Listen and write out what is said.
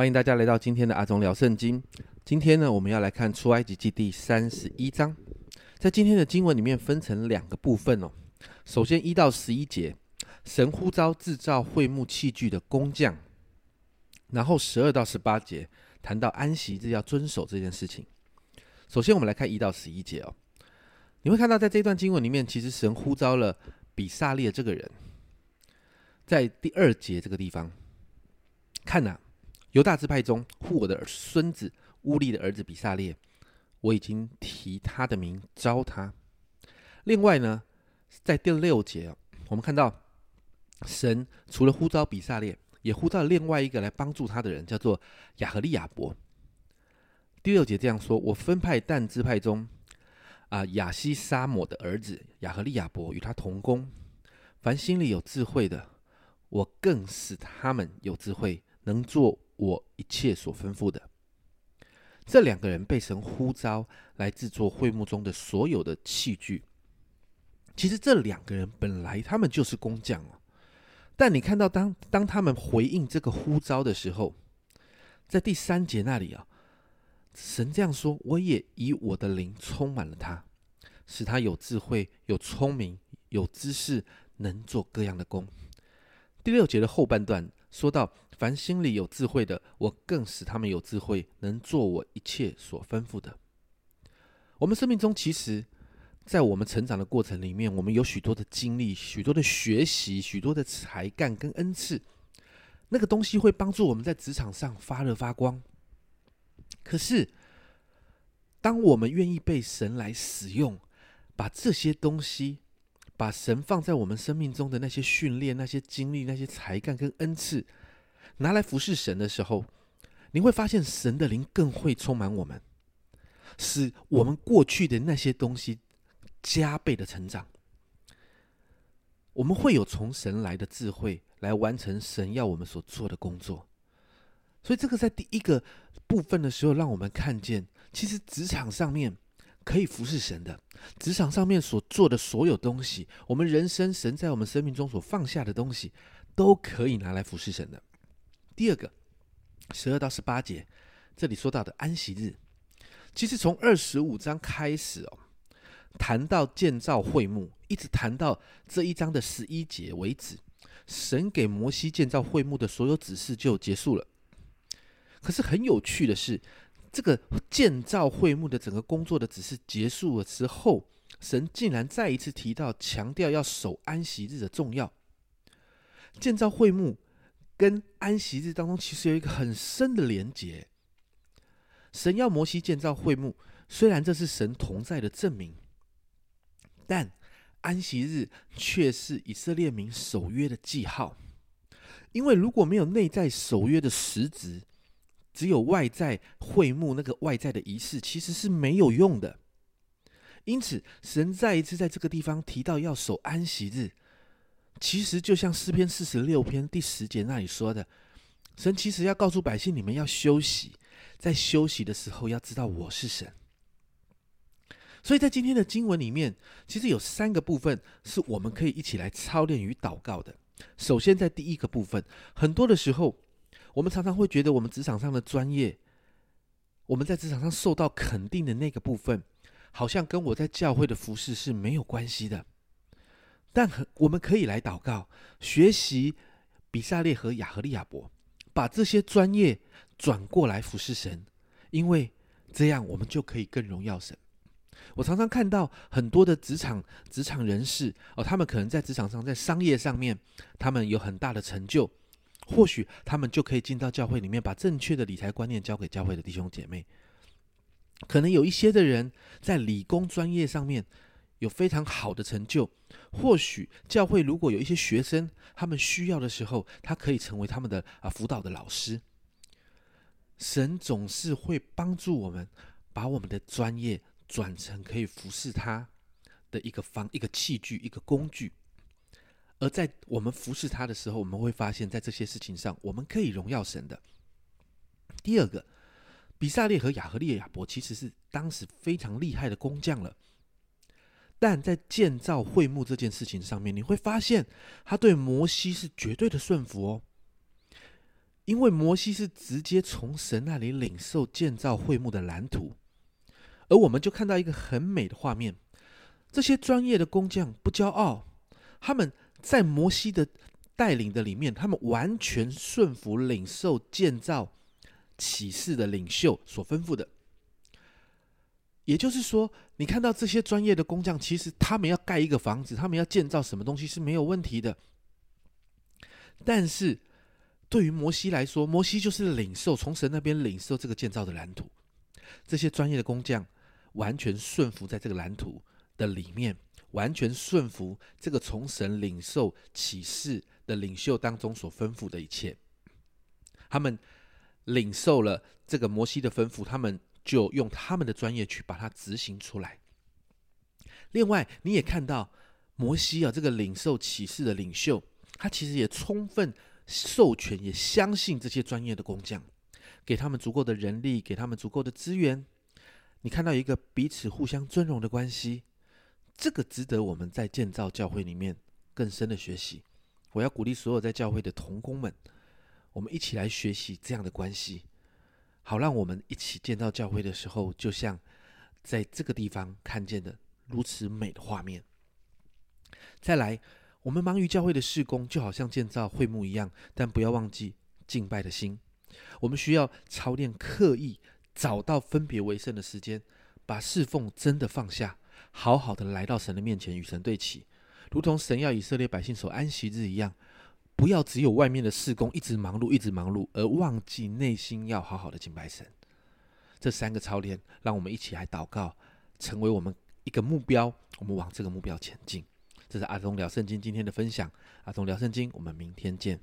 欢迎大家来到今天的阿忠聊圣经。今天呢，我们要来看出埃及记第三十一章。在今天的经文里面分成两个部分哦。首先一到十一节，神呼召制造会幕器具的工匠。然后十二到十八节谈到安息日要遵守这件事情。首先我们来看一到十一节哦。你会看到在这段经文里面，其实神呼召了比萨列这个人，在第二节这个地方，看呐。犹大支派中护我的孙子乌利的儿子比萨列，我已经提他的名招他。另外呢，在第六节我们看到神除了呼召比萨列，也呼召另外一个来帮助他的人，叫做亚和利亚伯。第六节这样说：我分派但支派中啊亚西沙姆的儿子亚和利亚伯与他同工，凡心里有智慧的，我更使他们有智慧，能做。我一切所吩咐的，这两个人被神呼召来制作会幕中的所有的器具。其实这两个人本来他们就是工匠哦，但你看到当当他们回应这个呼召的时候，在第三节那里啊，神这样说：“我也以我的灵充满了他，使他有智慧、有聪明、有知识，能做各样的工。”第六节的后半段说到。凡心里有智慧的，我更使他们有智慧，能做我一切所吩咐的。我们生命中，其实，在我们成长的过程里面，我们有许多的经历、许多的学习、许多的才干跟恩赐，那个东西会帮助我们在职场上发热发光。可是，当我们愿意被神来使用，把这些东西，把神放在我们生命中的那些训练、那些经历、那些才干跟恩赐，拿来服侍神的时候，你会发现神的灵更会充满我们，使我们过去的那些东西加倍的成长。我们会有从神来的智慧来完成神要我们所做的工作。所以，这个在第一个部分的时候，让我们看见，其实职场上面可以服侍神的，职场上面所做的所有东西，我们人生神在我们生命中所放下的东西，都可以拿来服侍神的。第二个，十二到十八节，这里说到的安息日，其实从二十五章开始哦，谈到建造会幕，一直谈到这一章的十一节为止，神给摩西建造会幕的所有指示就结束了。可是很有趣的是，这个建造会幕的整个工作的指示结束了之后，神竟然再一次提到强调要守安息日的重要，建造会幕。跟安息日当中其实有一个很深的连结。神要摩西建造会幕，虽然这是神同在的证明，但安息日却是以色列民守约的记号。因为如果没有内在守约的实质，只有外在会幕那个外在的仪式，其实是没有用的。因此，神再一次在这个地方提到要守安息日。其实就像诗篇四十六篇第十节那里说的，神其实要告诉百姓，你们要休息，在休息的时候要知道我是神。所以在今天的经文里面，其实有三个部分是我们可以一起来操练与祷告的。首先，在第一个部分，很多的时候，我们常常会觉得我们职场上的专业，我们在职场上受到肯定的那个部分，好像跟我在教会的服饰是没有关系的。但很，我们可以来祷告，学习比萨列和亚和利亚伯，把这些专业转过来服侍神，因为这样我们就可以更荣耀神。我常常看到很多的职场职场人士哦，他们可能在职场上，在商业上面，他们有很大的成就，或许他们就可以进到教会里面，把正确的理财观念交给教会的弟兄姐妹。可能有一些的人在理工专业上面。有非常好的成就，或许教会如果有一些学生，他们需要的时候，他可以成为他们的啊辅导的老师。神总是会帮助我们，把我们的专业转成可以服侍他的一个方、一个器具、一个工具。而在我们服侍他的时候，我们会发现，在这些事情上，我们可以荣耀神的。第二个，比萨列和亚和利亚伯其实是当时非常厉害的工匠了。但在建造会幕这件事情上面，你会发现他对摩西是绝对的顺服哦。因为摩西是直接从神那里领受建造会幕的蓝图，而我们就看到一个很美的画面。这些专业的工匠不骄傲，他们在摩西的带领的里面，他们完全顺服领受建造启示的领袖所吩咐的。也就是说，你看到这些专业的工匠，其实他们要盖一个房子，他们要建造什么东西是没有问题的。但是，对于摩西来说，摩西就是领受从神那边领受这个建造的蓝图。这些专业的工匠完全顺服在这个蓝图。的里面完全顺服这个从神领受启示的领袖当中所吩咐的一切，他们领受了这个摩西的吩咐，他们就用他们的专业去把它执行出来。另外，你也看到摩西啊，这个领受启示的领袖，他其实也充分授权，也相信这些专业的工匠，给他们足够的人力，给他们足够的资源。你看到一个彼此互相尊荣的关系。这个值得我们在建造教会里面更深的学习。我要鼓励所有在教会的同工们，我们一起来学习这样的关系，好让我们一起建造教会的时候，就像在这个地方看见的如此美的画面。再来，我们忙于教会的事工，就好像建造会幕一样，但不要忘记敬拜的心。我们需要操练刻意，找到分别为圣的时间，把侍奉真的放下。好好的来到神的面前与神对齐，如同神要以色列百姓守安息日一样，不要只有外面的事工一直忙碌，一直忙碌，而忘记内心要好好的敬拜神。这三个操练，让我们一起来祷告，成为我们一个目标，我们往这个目标前进。这是阿东聊圣经今天的分享，阿东聊圣经，我们明天见。